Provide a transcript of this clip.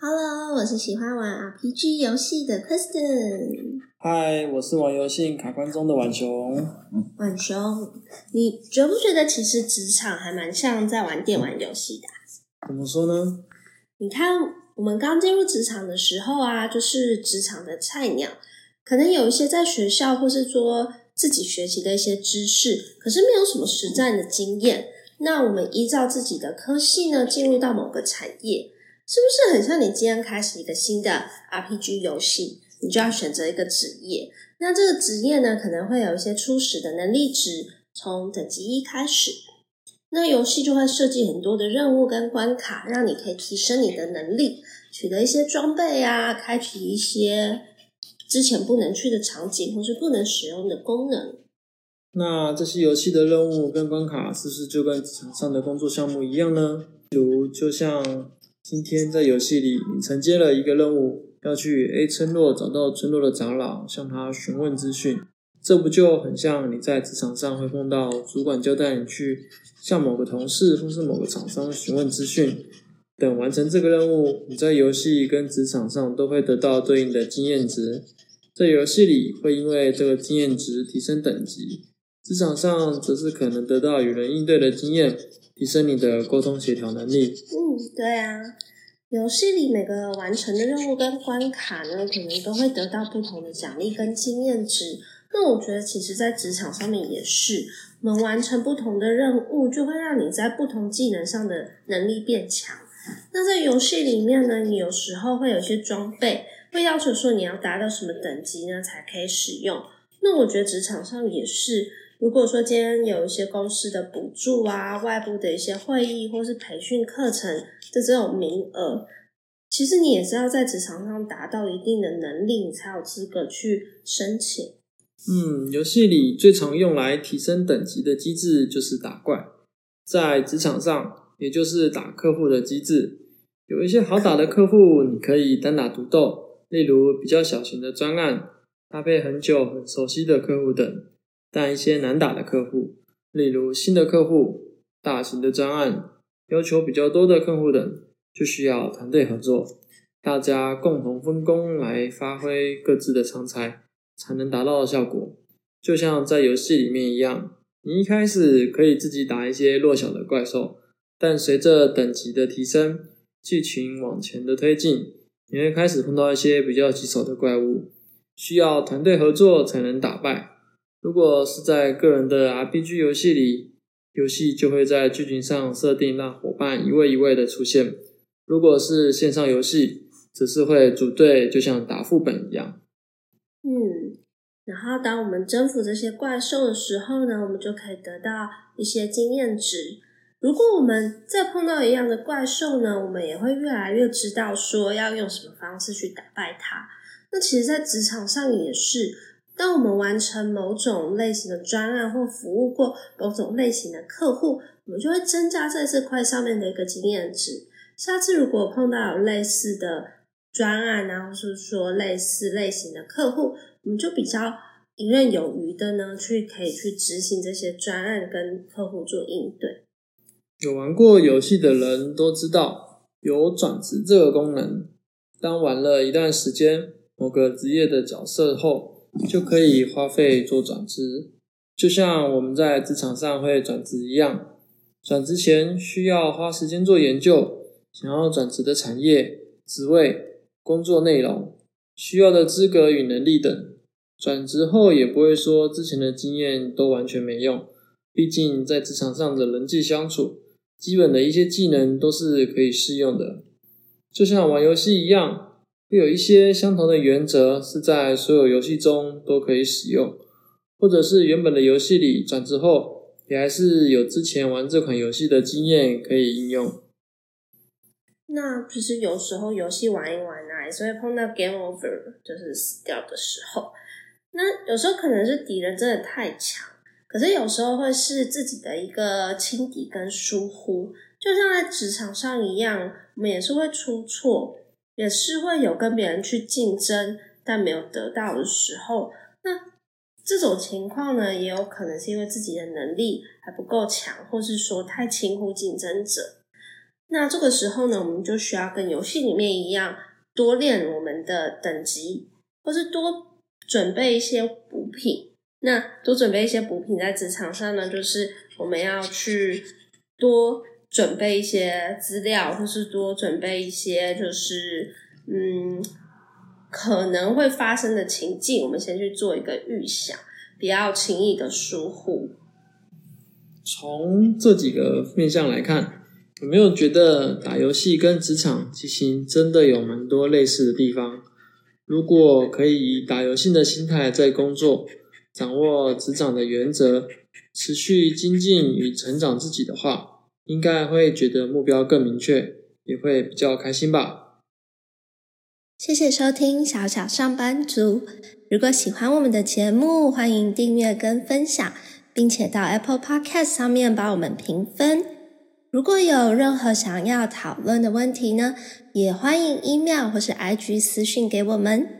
我是喜欢玩 RPG 游戏的 Kristen。嗨，我是玩游戏卡关中的婉熊。婉熊，你觉不觉得其实职场还蛮像在玩电玩游戏的？怎么说呢？你看，我们刚进入职场的时候啊，就是职场的菜鸟，可能有一些在学校或是说自己学习的一些知识，可是没有什么实战的经验。那我们依照自己的科系呢，进入到某个产业。是不是很像你今天开始一个新的 RPG 游戏，你就要选择一个职业？那这个职业呢，可能会有一些初始的能力值，从等级一开始。那游戏就会设计很多的任务跟关卡，让你可以提升你的能力，取得一些装备啊，开启一些之前不能去的场景或是不能使用的功能。那这些游戏的任务跟关卡，是不是就跟职场上的工作项目一样呢？比如，就像。今天在游戏里，你承接了一个任务，要去 A 村落找到村落的长老，向他询问资讯。这不就很像你在职场上会碰到主管交代你去向某个同事或是某个厂商询问资讯。等完成这个任务，你在游戏跟职场上都会得到对应的经验值。在游戏里会因为这个经验值提升等级，职场上则是可能得到与人应对的经验。提升你的沟通协调能力。嗯，对啊，游戏里每个完成的任务跟关卡呢，可能都会得到不同的奖励跟经验值。那我觉得，其实，在职场上面也是，我们完成不同的任务，就会让你在不同技能上的能力变强。那在游戏里面呢，你有时候会有些装备，会要求说你要达到什么等级呢，才可以使用。那我觉得职场上也是。如果说今天有一些公司的补助啊，外部的一些会议或是培训课程的这种名额，其实你也是要在职场上达到一定的能力，你才有资格去申请。嗯，游戏里最常用来提升等级的机制就是打怪，在职场上也就是打客户的机制。有一些好打的客户，你可以单打独斗，例如比较小型的专案，搭配很久很熟悉的客户等。但一些难打的客户，例如新的客户、大型的专案、要求比较多的客户等，就需要团队合作，大家共同分工来发挥各自的长才，才能达到的效果。就像在游戏里面一样，你一开始可以自己打一些弱小的怪兽，但随着等级的提升，剧情往前的推进，你会开始碰到一些比较棘手的怪物，需要团队合作才能打败。如果是在个人的 RPG 游戏里，游戏就会在剧情上设定让伙伴一位一位的出现；如果是线上游戏，只是会组队，就像打副本一样。嗯，然后当我们征服这些怪兽的时候呢，我们就可以得到一些经验值。如果我们再碰到一样的怪兽呢，我们也会越来越知道说要用什么方式去打败它。那其实，在职场上也是。当我们完成某种类型的专案或服务过某种类型的客户，我们就会增加在这块上面的一个经验值。下次如果碰到有类似的专案，然后是说类似类型的客户，我们就比较游刃有余的呢，去可以去执行这些专案跟客户做应对。有玩过游戏的人都知道，有转职这个功能。当玩了一段时间某个职业的角色后，就可以花费做转职，就像我们在职场上会转职一样。转职前需要花时间做研究，想要转职的产业、职位、工作内容、需要的资格与能力等。转职后也不会说之前的经验都完全没用，毕竟在职场上的人际相处，基本的一些技能都是可以适用的。就像玩游戏一样。会有一些相同的原则是在所有游戏中都可以使用，或者是原本的游戏里转职后，也还是有之前玩这款游戏的经验可以应用。那其实有时候游戏玩一玩啊，也是会碰到 game over，就是死掉的时候。那有时候可能是敌人真的太强，可是有时候会是自己的一个轻敌跟疏忽，就像在职场上一样，我们也是会出错，也是会有跟别人去竞争但没有得到的时候。那这种情况呢，也有可能是因为自己的能力还不够强，或是说太轻忽竞争者。那这个时候呢，我们就需要跟游戏里面一样，多练我们的等级，或是多准备一些补品。那多准备一些补品，在职场上呢，就是我们要去多准备一些资料，或是多准备一些，就是嗯，可能会发生的情境，我们先去做一个预想，不要轻易的疏忽。从这几个面向来看。有没有觉得打游戏跟职场其实真的有蛮多类似的地方？如果可以以打游戏的心态在工作，掌握职场的原则，持续精进与成长自己的话，应该会觉得目标更明确，也会比较开心吧。谢谢收听小小上班族。如果喜欢我们的节目，欢迎订阅跟分享，并且到 Apple Podcast 上面帮我们评分。如果有任何想要讨论的问题呢，也欢迎 email 或是 IG 私讯给我们。